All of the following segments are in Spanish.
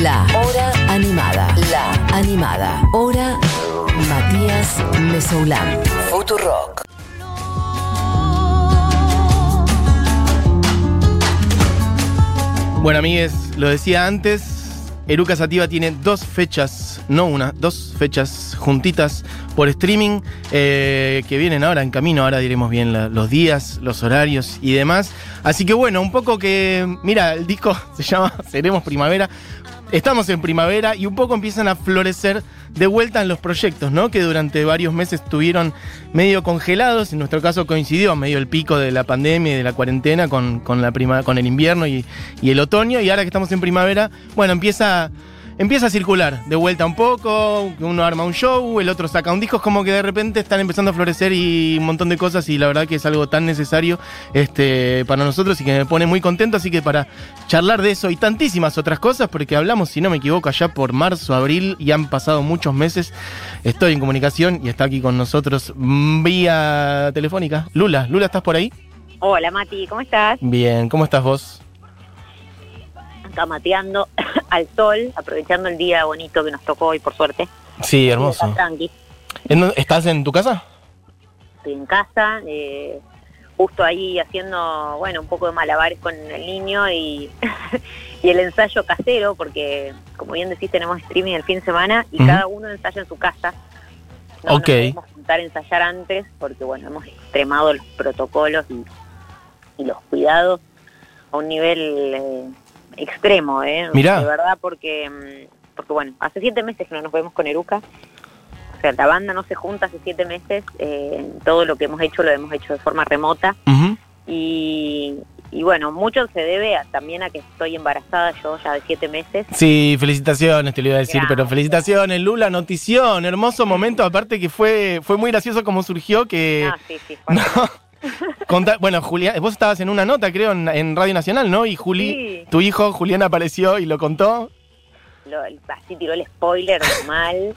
La Hora Animada. La Animada. Hora Matías Mesoulán. Futurock. Bueno, amigues, lo decía antes, Eruca Sativa tiene dos fechas, no una, dos fechas juntitas por streaming eh, que vienen ahora en camino, ahora diremos bien los días, los horarios y demás. Así que bueno, un poco que, mira, el disco se llama Seremos Primavera. Estamos en primavera y un poco empiezan a florecer de vuelta los proyectos, ¿no? Que durante varios meses estuvieron medio congelados. En nuestro caso coincidió medio el pico de la pandemia y de la cuarentena con, con la con el invierno y, y el otoño. Y ahora que estamos en primavera, bueno, empieza, empieza a circular de vuelta un poco. Uno arma un show, el otro saca un disco. Es como que de repente están empezando a florecer y un montón de cosas. Y la verdad que es algo tan necesario este, para nosotros y que me pone muy contento. Así que para charlar de eso y tantísimas otras cosas, porque hablamos, si no me equivoco, allá por marzo, abril y han pasado muchos meses. Estoy en comunicación y está aquí con nosotros vía telefónica. Lula, Lula, ¿estás por ahí? Hola Mati, ¿cómo estás? Bien, ¿cómo estás vos? Acá mateando al sol, aprovechando el día bonito que nos tocó hoy, por suerte. Sí, hermoso. Tranqui, ¿En dónde- ¿Estás en tu casa? estoy en casa, eh, justo ahí haciendo, bueno, un poco de malabares con el niño y, y el ensayo casero, porque como bien decís, tenemos streaming el fin de semana y cada uno ensaya en su casa. No Ok. nos podemos juntar a ensayar antes porque, bueno, hemos extremado los protocolos y, y los cuidados a un nivel eh, extremo, ¿eh? Mirá. De verdad, porque, mm, porque, bueno, hace siete meses que no nos vemos con Eruca. O sea, la banda no se junta hace siete meses. eh, todo lo que hemos hecho lo hemos hecho de forma remota. Y, y bueno, mucho se debe a- también a que estoy embarazada yo ya de siete meses. Sí, felicitaciones, te lo iba a decir, Gracias. pero felicitaciones, Lula, notición, hermoso momento, aparte que fue, fue muy gracioso como surgió que... Ah, sí, sí. fue- No. Conta- bueno, Julián, vos estabas en una nota, creo, en, en Radio Nacional, ¿no? Y Juli, Sí. tu hijo Julián apareció y lo contó. lo- así tiró el spoiler mal.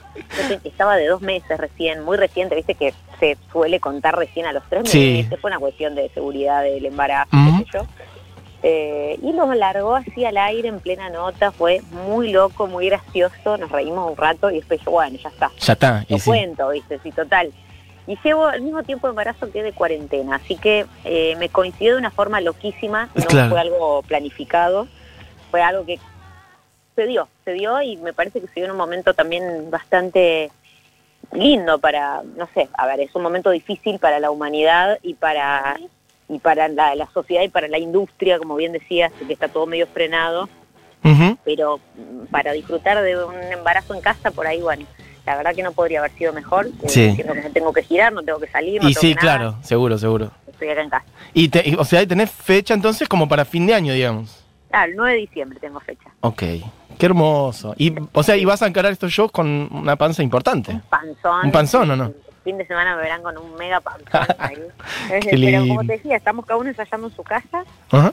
Yo estaba de dos meses recién, muy reciente, viste que se suele contar recién a los tres Sí. meses. Fue una cuestión de seguridad del embarazo, qué sé yo. Eh, y nos largó así al aire en plena nota, fue muy loco, muy gracioso, nos reímos un rato y después yo, bueno, ya está. Ya está, y Lo sí. cuento, viste, sí, total. Y llevo al mismo tiempo de embarazo que de cuarentena, así que eh, me coincidió de una forma loquísima, no Claro. fue algo planificado, fue algo que se dio, se dio y me parece que se dio en un momento también bastante lindo para, no sé, a ver, es un momento difícil para la humanidad y para y para la, la sociedad y para la industria, como bien decías, que está todo medio frenado, pero para disfrutar de un embarazo en casa, por ahí, bueno, la verdad que no podría haber sido mejor, eh, Sí. que no tengo que girar, no tengo que salir, no Y tengo sí, que nada, claro, seguro, seguro. estoy acá en casa. Y, te- y, o sea, tenés fecha entonces como para fin de año, digamos. Ah, el 9 de diciembre tengo fecha. Ok, qué hermoso. Y, o sea, y vas a encarar estos shows con una panza importante. Panzón. ¿Un panzón o no? Fin de semana me verán con un mega panzón ahí. Pero como te decía, estamos cada uno ensayando en su casa, Ajá.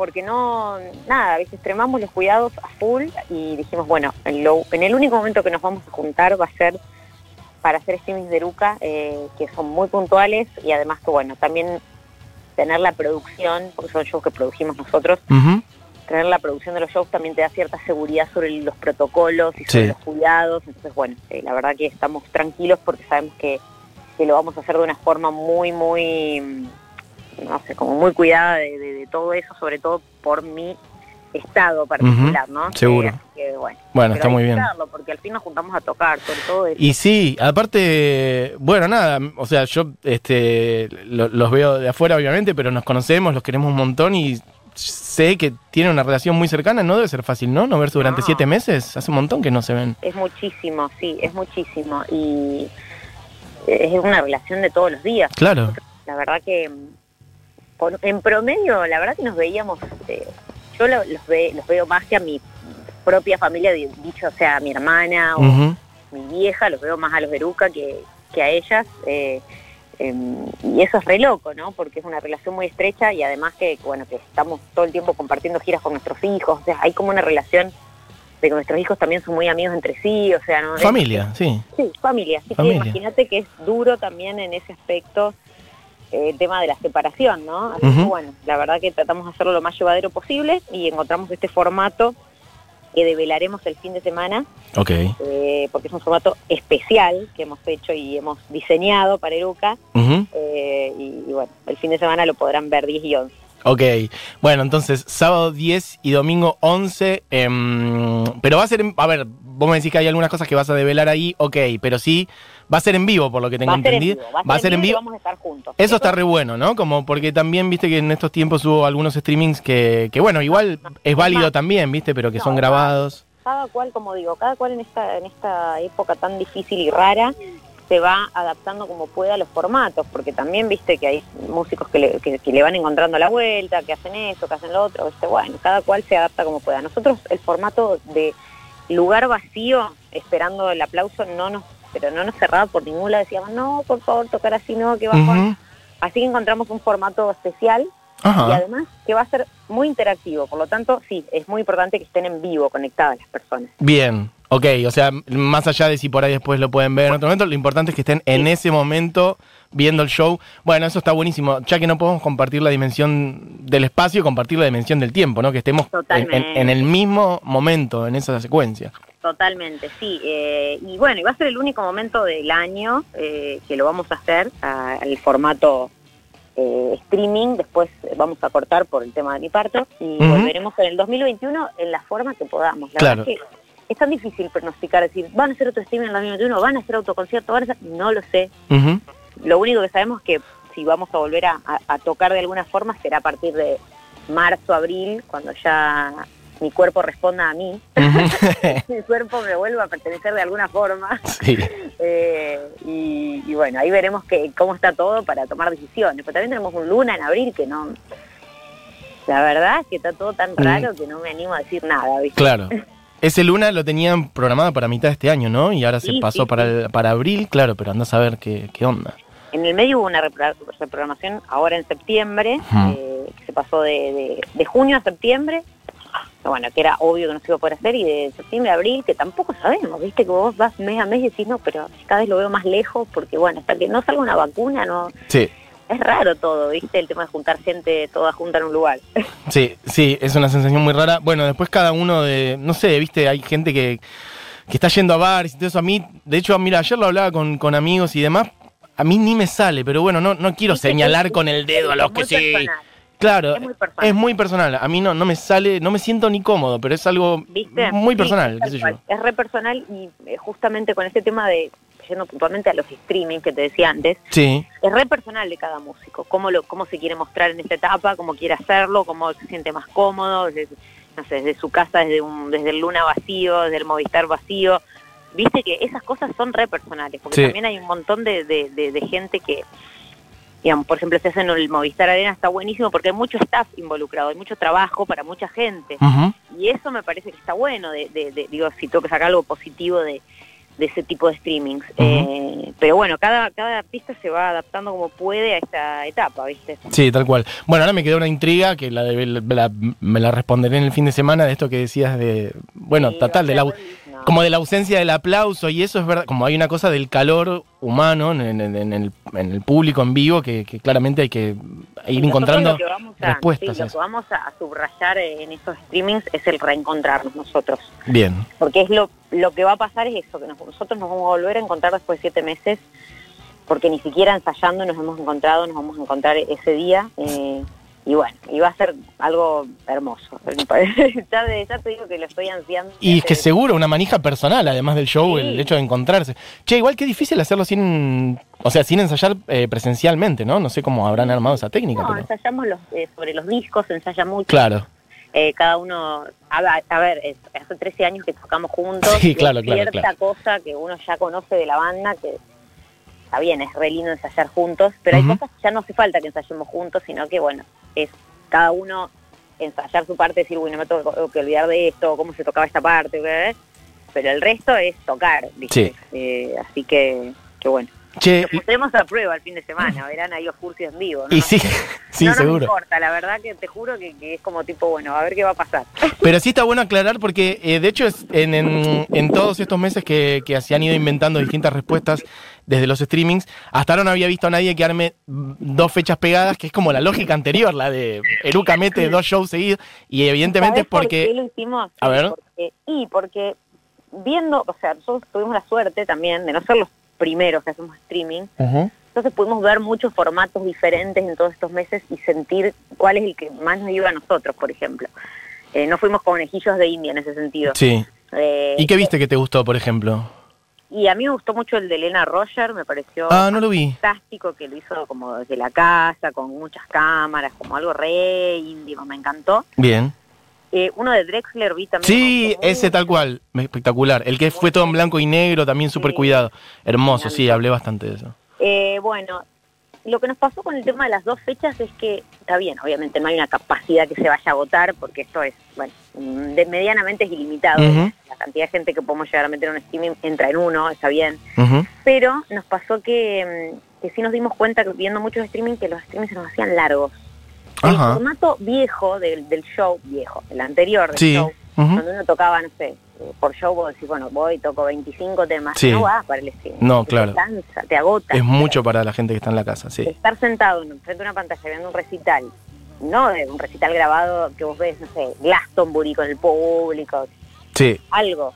Porque no, nada, a veces extremamos los cuidados a full y dijimos, bueno, en, lo- en el único momento que nos vamos a juntar va a ser para hacer streamings de Luca, eh, que son muy puntuales y además que, bueno, también tener la producción, porque son shows que produjimos nosotros, Ujú. tener la producción de los shows también te da cierta seguridad sobre los protocolos y sobre Sí. los cuidados. Entonces, bueno, eh, la verdad que estamos tranquilos porque sabemos que, que lo vamos a hacer de una forma muy, muy, no sé, como muy cuidada de, de- de todo eso, sobre todo por mi estado particular, ¿no? seguro. Eh, que, bueno, está muy bien. Porque al fin nos juntamos a tocar, sobre todo eso. Y sí, aparte, bueno, nada, o sea, yo este, lo- los veo de afuera, obviamente, pero nos conocemos, los queremos un montón y sé que tienen una relación muy cercana, no debe ser fácil, ¿no? No verse durante No. siete meses, hace un montón que no se ven. Es muchísimo, sí, es muchísimo. Y es una relación de todos los días. Claro, La verdad que por- en promedio, la verdad que nos veíamos, eh, yo lo- los, ve- los veo más que a mi propia familia, di- dicho sea, a mi hermana o mi vieja, los veo más a los Beruca que, que a ellas. eh, em, y eso es re loco, ¿no? Porque es una relación muy estrecha y además que, bueno, que estamos todo el tiempo compartiendo giras con nuestros hijos. O sea, hay como una relación de que nuestros hijos también son muy amigos entre sí, o sea, ¿no? Es- familia, sí. Sí, familia. Así Familia. que imagínate que es duro también en ese aspecto el tema de la separación, ¿no? Así que bueno, la verdad que tratamos de hacerlo lo más llevadero posible y encontramos este formato que develaremos el fin de semana, Ok. eh, porque es un formato especial que hemos hecho y hemos diseñado para Eruca. Ujú. eh, y, y bueno, el fin de semana lo podrán ver 10 y 11. Ok, bueno, entonces sábado 10 y domingo 11, em, pero va a ser, en- a ver, vos me decís que hay algunas cosas que vas a develar ahí, ok, pero sí, va a ser en vivo, por lo que tengo va a ser en entendido. vivo, va a ser en vivo y vamos a estar juntos. Eso está re bueno, ¿no? Como porque también, viste que en estos tiempos hubo algunos streamings que, que bueno, igual es válido también, viste, pero que son grabados. cada cual, como digo, cada cual en esta, en esta época tan difícil y rara se va adaptando como pueda a los formatos, porque también viste que hay músicos que le, que, que le van encontrando la vuelta, que hacen eso, que hacen lo otro, ¿viste? bueno, cada cual se adapta como pueda. Nosotros el formato de lugar vacío, esperando el aplauso, no nos, pero no nos cerraba por ningún lado, decíamos, no, por favor, tocar así, no, que bajón. Ujú. Así que encontramos un formato especial y además que va a ser muy interactivo, por lo tanto, sí, es muy importante que estén en vivo, conectadas las personas. Bien, ok, o sea, más allá de si por ahí después lo pueden ver en otro momento, lo importante es que estén en ese momento viendo el show. Bueno, eso está buenísimo, ya que no podemos compartir la dimensión del espacio, compartir la dimensión del tiempo, ¿no? Que estemos en, en- en el mismo momento, en esa secuencia. Totalmente, sí. eh, y bueno, y va a ser el único momento del año eh, que lo vamos a hacer al formato eh, streaming. Después vamos a cortar por el tema de mi parto y volveremos en el 2021 en la forma que podamos. La Claro. verdad es que es tan difícil pronosticar, decir, van a hacer otro streaming en el 2021, van a hacer autoconcierto, van a hacer... No lo sé. Lo único que sabemos es que si vamos a volver a, a- a tocar de alguna forma será a partir de marzo, abril, cuando ya mi cuerpo responda a mí. mi cuerpo me vuelva a pertenecer de alguna forma. sí. Eh, y, y bueno, ahí veremos que, cómo está todo para tomar decisiones. Pero también tenemos un luna en abril que no... La verdad es que está todo tan raro que no me animo a decir nada, ¿viste? Claro. Ese Luna lo tenían programado para mitad de este año, ¿no? Y ahora se Sí, pasó sí, para, el- para abril, claro, pero anda a saber qué, qué onda. En el medio hubo una repro- reprogramación ahora en septiembre, eh, que se pasó de, de- de junio a septiembre, bueno, que era obvio que no se iba a poder hacer, y de septiembre a abril, que tampoco sabemos, viste, que vos vas mes a mes y decís, no, pero cada vez lo veo más lejos, porque bueno, hasta que no salga una vacuna, no Sí, es raro todo, viste, el tema de juntar gente toda junta en un lugar. sí, sí, es una sensación muy rara. Bueno, después cada uno de, no sé, viste, hay gente que, que está yendo a bares y todo eso. A mí, de hecho, mira, ayer lo hablaba con, con amigos y demás. A mí ni me sale, pero bueno, no, no quiero señalar es- con el dedo a los que sí. personal. Claro, Es muy personal. es muy personal. A mí no, no me sale, no me siento ni cómodo, pero es algo ¿Viste? muy personal, qué sé yo. Es re personal y eh, justamente con este tema de, yendo puntualmente a los streaming que te decía antes, Sí, es re personal de cada músico, cómo, lo, cómo se quiere mostrar en esta etapa, cómo quiere hacerlo, cómo se siente más cómodo, desde, no sé, desde su casa, desde, un, desde el Luna vacío, desde el Movistar vacío. Viste que esas cosas son re personales, porque Sí. también hay un montón de, de- de- de gente que, digamos, por ejemplo, si hacen el Movistar Arena está buenísimo porque hay mucho staff involucrado, hay mucho trabajo para mucha gente. Y eso me parece que está bueno, de, de- de- digo, si tengo que sacar algo positivo de, de ese tipo de streamings. Eh, pero bueno, cada, cada artista se va adaptando como puede a esta etapa, ¿viste? sí, tal cual. Bueno, ahora me quedó una intriga que la, de- la- me la responderé en el fin de semana de esto que decías de, bueno, Sí, total, de va como de la ausencia del aplauso y eso es verdad, como hay una cosa del calor humano en, en- en el, en el público en vivo que, que claramente hay que ir encontrando lo que vamos a, respuestas. sí, lo que vamos a, subrayar en estos streamings es el reencontrarnos nosotros. Bien, Porque es lo, lo que va a pasar es eso, que nos- nosotros nos vamos a volver a encontrar después de siete meses, porque ni siquiera ensayando nos hemos encontrado, nos vamos a encontrar ese día. eh, y bueno, y va a ser algo hermoso. ya, de- ya te digo que lo estoy ansiando. y es que seguro, una manija personal, además del show, Sí. el hecho de encontrarse. Che, igual que difícil hacerlo sin, o sea, sin ensayar eh, presencialmente, ¿no? No sé cómo habrán armado esa técnica, No, pero... ensayamos los, eh, sobre los discos, ensaya mucho. Claro, Eh, cada uno, a, ver- a ver, es- hace 13 años que tocamos juntos. Sí, y claro, claro, Cierta claro. cosa que uno ya conoce de la banda, que está bien, es re lindo ensayar juntos, pero hay cosas que ya no hace falta que ensayemos juntos, sino que, bueno, es cada uno ensayar su parte, decir, uy, no me tengo que olvidar de esto, cómo se tocaba esta parte, ¿qué? pero el resto es tocar, ¿viste? Sí. Eh, así que, que bueno. Che, Lo pondremos a prueba el fin de semana, verán ahí Oscursi en vivo. ¿no? y sí, sí, no nos seguro. importa, la verdad que te juro que, que es como tipo, bueno, a ver qué va a pasar. Pero sí está bueno aclarar porque, eh, de hecho, es en, en- en todos estos meses que, que se han ido inventando distintas respuestas desde los streamings, hasta ahora no había visto a nadie que arme dos fechas pegadas, que es como la lógica anterior, la de Eruca mete dos shows seguidos, y evidentemente ¿Sabés por qué porque... lo hicimos? A ver. Porque- y porque viendo, o sea, nosotros tuvimos la suerte también de no ser los primeros que hacemos streaming, entonces pudimos ver muchos formatos diferentes en todos estos meses y sentir cuál es el que más nos iba a nosotros, por ejemplo. Eh, no fuimos conejillos de India en ese sentido. Sí. Eh, ¿Y qué viste que te gustó, por ejemplo? Y a mí me gustó mucho el de Elena Roger, me pareció Ah, no lo vi. fantástico que lo hizo como desde la casa, con muchas cámaras, como algo re íntimo, me encantó. Bien. Eh, uno de Drexler vi también. Sí, ese tal cual, espectacular. El que fue todo en blanco y negro, también súper Sí. cuidado. Hermoso, sí, hablé bastante de eso. Eh, bueno, lo que nos pasó con el tema de las dos fechas es que, está bien, obviamente no hay una capacidad que se vaya a agotar, porque esto es, bueno, mm, de medianamente es ilimitado. La cantidad de gente que podemos llegar a meter en un streaming entra en uno, está bien. Pero nos pasó que, mm, que sí nos dimos cuenta, que viendo muchos streaming, que los streamings se nos hacían largos. El Ajá. formato viejo del, del show, viejo, el anterior del Sí. show, Ujú. cuando uno tocaba, no sé, por show vos decís, bueno, voy, toco 25 temas, Sí. no va para el streaming. No, Te claro. cansa, te agota. Es mucho para la gente que está en la casa, sí. Estar sentado en frente a una pantalla viendo un recital, no de un recital grabado que vos ves, no sé, Glastonbury con el público, Sí. algo.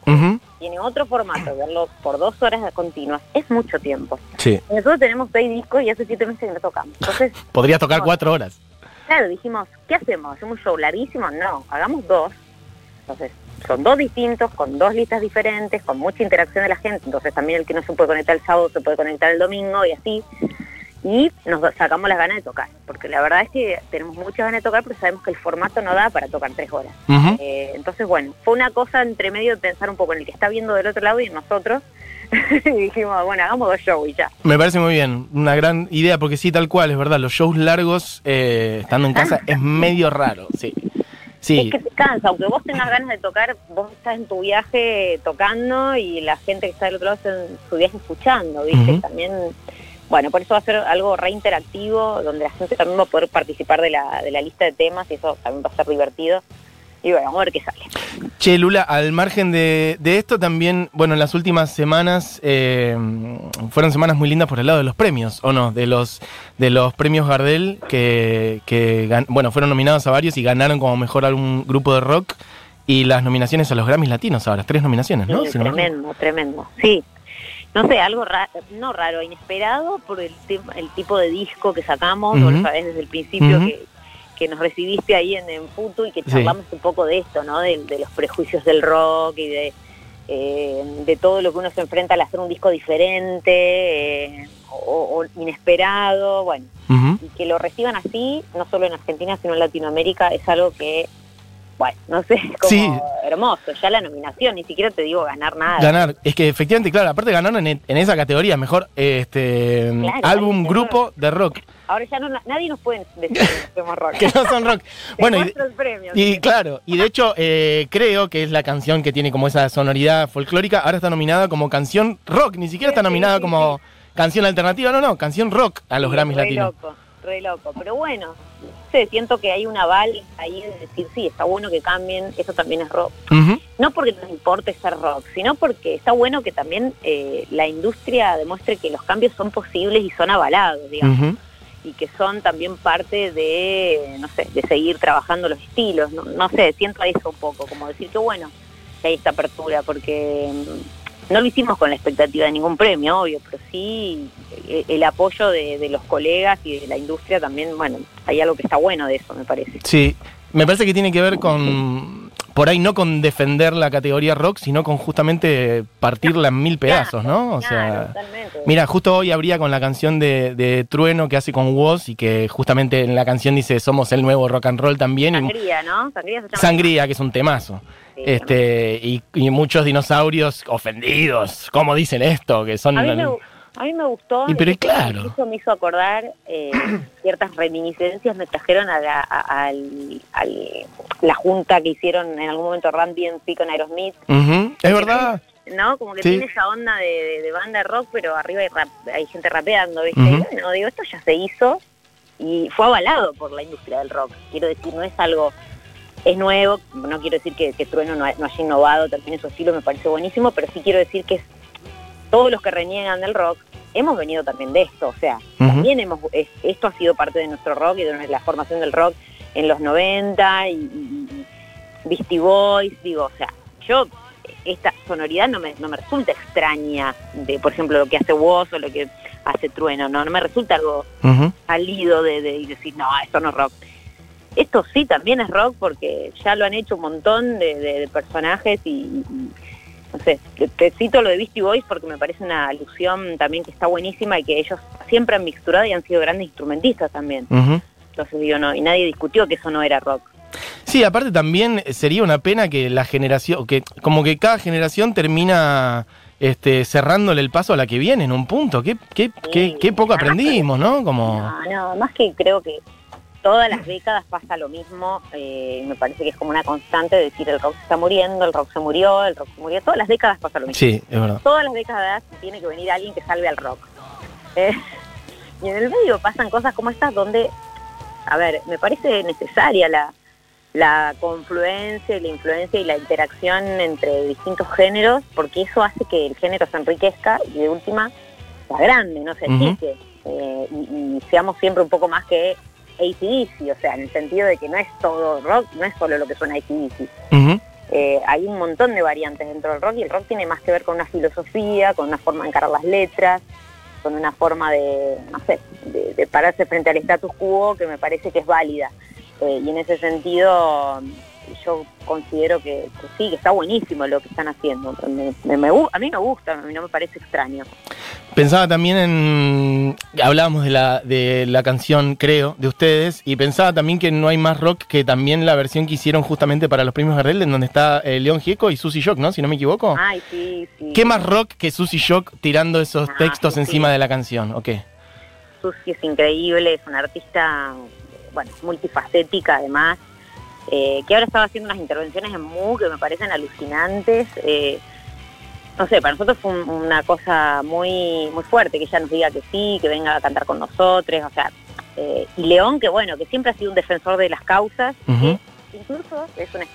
Tiene otro formato, verlo por dos horas continuas, es mucho tiempo. Sí. Nosotros tenemos seis discos y hace siete meses que no tocamos. Entonces, Podría tocar cuatro horas. Claro, dijimos, ¿qué hacemos? ¿Hacemos un show larguísimo? No, hagamos dos. Entonces, son dos distintos, con dos listas diferentes, con mucha interacción de la gente. Entonces, también el que no se puede conectar el sábado se puede conectar el domingo y así. Y nos sacamos las ganas de tocar. Porque la verdad es que tenemos muchas ganas de tocar, pero sabemos que el formato no da para tocar tres horas. Eh, entonces, bueno, fue una cosa entre medio de pensar un poco en el que está viendo del otro lado y en nosotros. y dijimos, bueno, hagamos dos shows y ya. Me parece muy bien, una gran idea, porque sí, tal cual, es verdad, los shows largos eh, estando en casa es medio raro, sí. Sí, Es que te cansa, aunque vos tengas ganas de tocar, vos estás en tu viaje tocando y la gente que está del otro lado está en su viaje escuchando, ¿viste? También, bueno, por eso va a ser algo re interactivo, donde la gente también va a poder participar de la, de la lista de temas y eso también va a ser divertido. Y bueno, vamos a ver qué sale. Che, Lula, al margen de, de esto también, bueno, en las últimas semanas eh, fueron semanas muy lindas por el lado de los premios, ¿o no? De los, de los premios Gardel, que, que bueno, fueron nominados a varios y ganaron como mejor álbum grupo de rock, y las nominaciones a los Grammys Latinos ahora, tres nominaciones, ¿no? Sí, Si no tremendo, tremendo. Sí. No sé, algo raro, no raro, inesperado por el, el tipo de disco que sacamos, Ujú. vos lo sabés desde el principio que, que nos recibiste ahí en, en Futu y que Sí. charlamos un poco de esto, ¿no? De, de los prejuicios del rock y de, eh, de todo lo que uno se enfrenta al hacer un disco diferente eh, o, o inesperado, bueno, y que lo reciban así, no solo en Argentina, sino en Latinoamérica, es algo que, bueno, no sé, es como Sí. hermoso. Ya la nominación, ni siquiera te digo ganar nada. Ganar, es que efectivamente, claro, aparte ganaron en, en esa categoría, mejor este Claro, álbum grupo de rock, Ahora ya no, nadie nos puede decir que no hacemos rock. que no son rock. Bueno, y, muestro el premio. y claro, y de hecho eh, creo que es la canción que tiene como esa sonoridad folclórica, ahora está nominada como canción rock, ni siquiera está nominada como canción alternativa, no, no, canción rock a los Sí, Grammys re latinos. loco, re loco. Pero bueno, no sé, siento que hay un aval ahí de decir, sí, está bueno que cambien, eso también es rock. No porque nos importe ser rock, sino porque está bueno que también eh, la industria demuestre que los cambios son posibles y son avalados, digamos. Y que son también parte de, no sé, de seguir trabajando los estilos. No, no sé, siento eso un poco, como decir que bueno, que hay esta apertura, porque mm, no lo hicimos con la expectativa de ningún premio, obvio, pero sí eh, el apoyo de los colegas y de la industria también, bueno, hay algo que está bueno de eso, me parece. Sí, me parece que tiene que ver con, por ahí no con defender la categoría rock, sino con justamente partirla en mil pedazos, ¿no? O sea... Mira, justo hoy habría con la canción de, de Trueno que hace con Woz y que justamente en la canción dice somos el nuevo rock and roll también. Sangría, ¿no? Sangría se llama. Sangría, que es un temazo. Sí, Este, y, y muchos dinosaurios ofendidos. ¿Cómo dicen esto? Que son. A mí, me, gu- a mí me gustó. Y pero y claro. Eso me hizo acordar eh, ciertas reminiscencias, me trajeron a la, a- al- al- la junta que hicieron en algún momento Randy DMC con Aerosmith. Es verdad. ¿no? Como que Sí. tiene esa onda de, de- de banda de rock, pero arriba hay, rap- hay gente rapeando, ¿viste? Y bueno, digo, esto ya se hizo y fue avalado por la industria del rock. Quiero decir, no es algo, es nuevo, no quiero decir que, que Trueno no, ha- no haya innovado también en su estilo, me parece buenísimo, pero sí quiero decir que es- todos los que reniegan del rock hemos venido también de esto, o sea, también hemos, es- esto ha sido parte de nuestro rock y de la formación del rock en los 90 y, y- Beastie Boys, digo, o sea, yo esta sonoridad no me, no me resulta extraña de, por ejemplo, lo que hace Woz o lo que hace Trueno, no, no me resulta algo Ujú. salido de, de decir, no, esto no es rock. Esto sí también es rock porque ya lo han hecho un montón de, de- de personajes y, y- no sé, te, cito lo de Beastie Boys porque me parece una alusión también que está buenísima y que ellos siempre han mixturado y han sido grandes instrumentistas también. Entonces digo, no, y nadie discutió que eso no era rock. Sí, aparte también sería una pena que la generación, que como que cada generación termina este, cerrándole el paso a la que viene en un punto. Qué, qué, qué, qué poco aprendimos, ¿no? Como... No, no, más que creo que todas las décadas pasa lo mismo. eh, me parece que es como una constante de decir el rock se está muriendo, el rock se murió, el rock se murió. Todas las décadas pasa lo mismo. Sí, es verdad. Todas las décadas tiene que venir alguien que salve al rock. Eh, y en el medio pasan cosas como estas donde, a ver, me parece necesaria la, la confluencia, y la influencia y la interacción entre distintos géneros, porque eso hace que el género se enriquezca y de última sea grande, no se. Eh, y, y seamos siempre un poco más que ACDC, o sea, en el sentido de que no es todo rock, no es solo lo que suena ACDC. Ujú. Eh, hay un montón de variantes dentro del rock y el rock tiene más que ver con una filosofía, con una forma de encarar las letras, con una forma de, no sé, de, de pararse frente al status quo que me parece que es válida. Eh, y en ese sentido yo considero que, que sí, que está buenísimo lo que están haciendo. Me- me- me a mí me gusta, a mí no me parece extraño. Pensaba también en. Hablábamos de la, de la canción, creo, de ustedes, y pensaba también que no hay más rock que también la versión que hicieron justamente para los premios Gardel, en donde está eh, León Gieco y Susy Shock, ¿no? Si no me equivoco. Ay, sí, sí. ¿Qué más rock que Susy Shock tirando esos Ah, textos sí, encima sí. de la canción? ¿O qué? Susi es increíble, es una artista, bueno, multifacética además, eh, que ahora estaba haciendo unas intervenciones en MU que me parecen alucinantes. eh, no sé, para nosotros fue un- una cosa muy muy fuerte que ella nos diga que sí, que venga a cantar con nosotros, o sea, eh, y León, que bueno, que siempre ha sido un defensor de las causas, Ujú. que incluso es una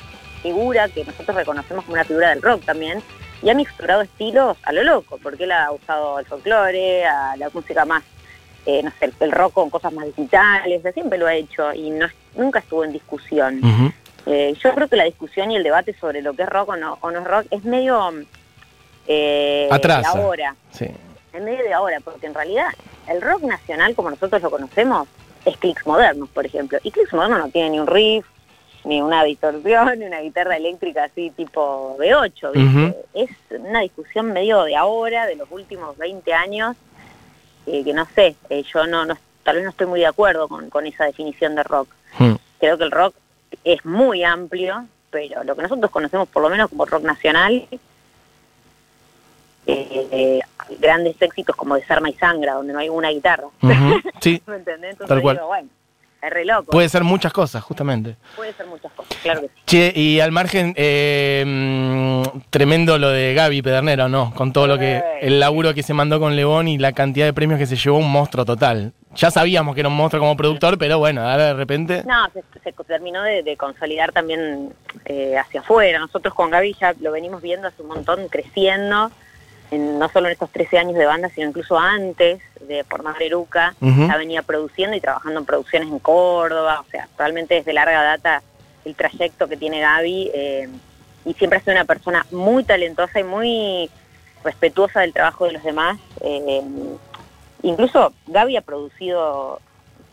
figura que nosotros reconocemos como una figura del rock también, y ha mixturado estilos a lo loco, porque él ha usado al folclore, a la música más, eh, no sé, el, el rock con cosas más digitales, siempre lo ha hecho y no, nunca estuvo en discusión. Eh, yo creo que la discusión y el debate sobre lo que es rock o no, o no es rock es medio eh, de ahora, Sí. es medio de ahora, porque en realidad el rock nacional como nosotros lo conocemos es clics modernos, por ejemplo, y clics modernos no tiene ni un riff, ni una distorsión, ni una guitarra eléctrica así tipo B8, ¿viste? Ujú. Es una discusión medio de ahora, de los últimos 20 años, eh, que no sé, eh, yo no, no, tal vez no estoy muy de acuerdo con, con esa definición de rock. Mm. Creo que el rock es muy amplio, pero lo que nosotros conocemos por lo menos como rock nacional, eh, grandes éxitos como Desarma y Sangra, donde no hay una guitarra. Sí, ¿Me entendés? Entonces Tal cual. digo, bueno, es re loco. puede ser muchas cosas, justamente. Puede ser muchas cosas, claro que sí. Che, y al margen, eh, mm, tremendo lo de Gaby Pedernero, ¿no? Con todo lo que, el laburo que se mandó con León y la cantidad de premios que se llevó, un monstruo total. Ya sabíamos que era un monstruo como productor, pero bueno, ahora de repente... No, se, se terminó de, de consolidar también eh, hacia afuera. Nosotros con Gaby ya lo venimos viendo hace un montón, creciendo, en- no solo en estos 13 años de banda, sino incluso antes de formar Eruca. Ya venía produciendo y trabajando en producciones en Córdoba, o sea, realmente desde larga data el trayecto que tiene Gaby. eh, y siempre ha sido una persona muy talentosa y muy respetuosa del trabajo de los demás. eh, incluso Gaby ha producido,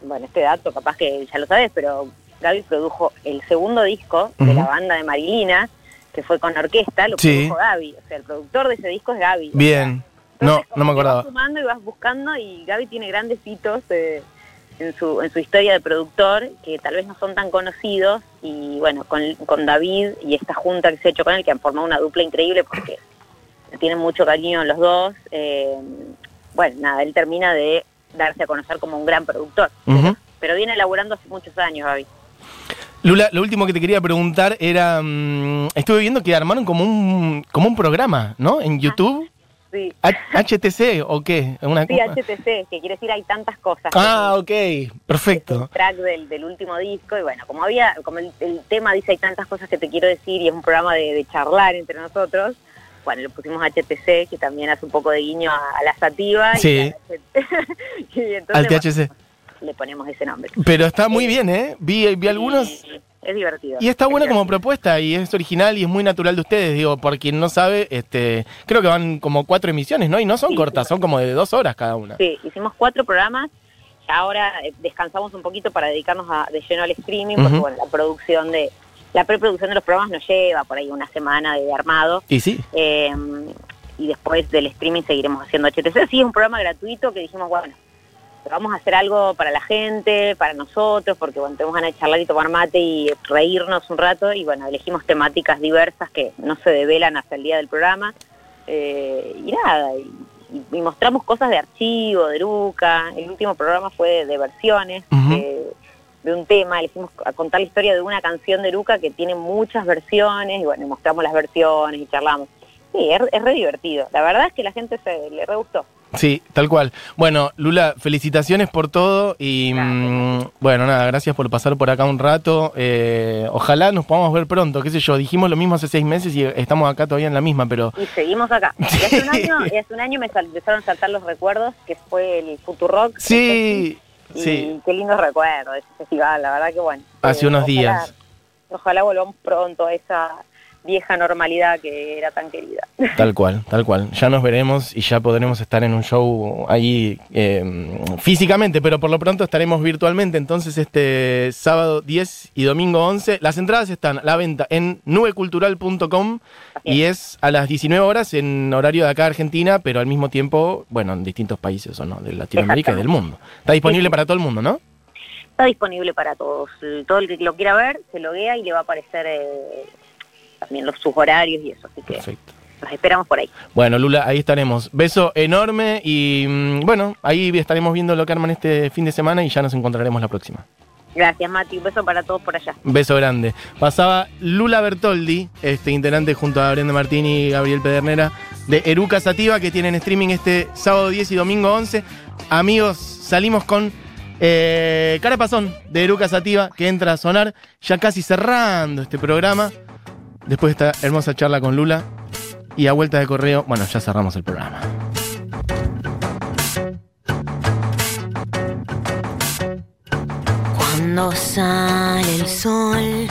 bueno, este dato capaz que ya lo sabes, pero Gaby produjo el segundo disco de la banda de Marilina, que fue con orquesta, lo Sí. produjo Gaby. O sea, el productor de ese disco es Gaby. O Bien. sea, No, entonces, no me acordaba. Vas sumando y vas buscando y Gaby tiene grandes hitos eh, en, su, en su historia de productor que tal vez no son tan conocidos y bueno, con, con David y esta junta que se ha hecho con él, que han formado una dupla increíble porque tienen mucho cariño los dos, eh, bueno, nada, él termina de darse a conocer como un gran productor. Pero, pero viene elaborando hace muchos años, Gaby. Lula, lo último que te quería preguntar era, mm, estuve viendo que armaron como un, como un programa, ¿no? En YouTube. Sí. HTC o qué? Una Sí, HTC, que quiere decir hay tantas cosas. Ah, ok, perfecto. el track del, del último disco y bueno, como había, como el, el tema dice hay tantas cosas que te quiero decir y es un programa de, de charlar entre nosotros, bueno, le pusimos HTC, que también hace un poco de guiño a, a la sativa. y Sí. a- y entonces, Al bueno, THC. Le ponemos ese nombre. Pero está muy bien, ¿eh? Vi, vi algunos es divertido. y está buena como propuesta y es original y es muy natural de ustedes. Digo, por quien no sabe, este, creo que van como cuatro emisiones, ¿no? Y no son Sí, cortas, sí. son como de dos horas cada una. Sí, hicimos cuatro programas. Ahora eh, descansamos un poquito para dedicarnos a- de lleno al streaming, porque bueno, la producción de la preproducción de los programas nos lleva por ahí una semana de armado. Y sí, Eh, y después del streaming seguiremos haciendo HTC. Sí, es un programa gratuito que dijimos, bueno, vamos a hacer algo para la gente, para nosotros, porque bueno, tenemos ganas de charlar y tomar mate y reírnos un rato. Y bueno, elegimos temáticas diversas que no se develan hasta el día del programa. Eh, y nada, y, mostramos cosas de archivo, de Luca. El último programa fue de, de versiones. Eh, de un tema, elegimos a contar la historia de una canción de Luca que tiene muchas versiones, y bueno, mostramos las versiones y charlamos. Sí, es, es re divertido. La verdad es que la gente se le re gustó. Sí, tal cual. Bueno, Lula, felicitaciones por todo y mm, bueno, nada, gracias por pasar por acá un rato. Eh, ojalá nos podamos ver pronto, qué sé yo. Dijimos lo mismo hace seis meses y estamos acá todavía en la misma, pero Y seguimos acá. Y hace un año, y hace un año me sal- empezaron a saltar los recuerdos, que fue el Futurock. sí, Y sí. qué lindos recuerdos de ese festival, la verdad que bueno. Hace Eh, unos ojalá- días. Ojalá volvamos pronto a esa vieja normalidad que era tan querida. Tal cual, tal cual. Ya nos veremos y ya podremos estar en un show ahí eh, físicamente, pero por lo pronto estaremos virtualmente. Entonces, este sábado 10 y domingo 11, las entradas están a la venta en nubecultural.com y es a las 19 horas en horario de acá Argentina, pero al mismo tiempo, bueno, en distintos países o no, de Latinoamérica y del mundo. Está disponible Sí, para todo el mundo, ¿no? Está disponible para todos. Todo el que lo quiera ver se loguea y le va a aparecer eh, también los, sus horarios y eso. Así que Perfecto. los esperamos por ahí. Bueno, Lula, ahí estaremos. Beso enorme y mm, bueno, ahí estaremos viendo lo que arman este fin de semana y ya nos encontraremos la próxima. Gracias, Mati. Un beso para todos por allá. Un beso grande. Pasaba Lula Bertoldi, este integrante junto a Brenda Martini y Gabriel Pedernera de Eruca Sativa, que tienen streaming este sábado 10 y domingo 11. Amigos, salimos con eh, Carapazón de Eruca Sativa, que entra a sonar, ya casi cerrando este programa. Después de esta hermosa charla con Lula. Y a vuelta de correo, bueno, ya cerramos el programa. Cuando sale el sol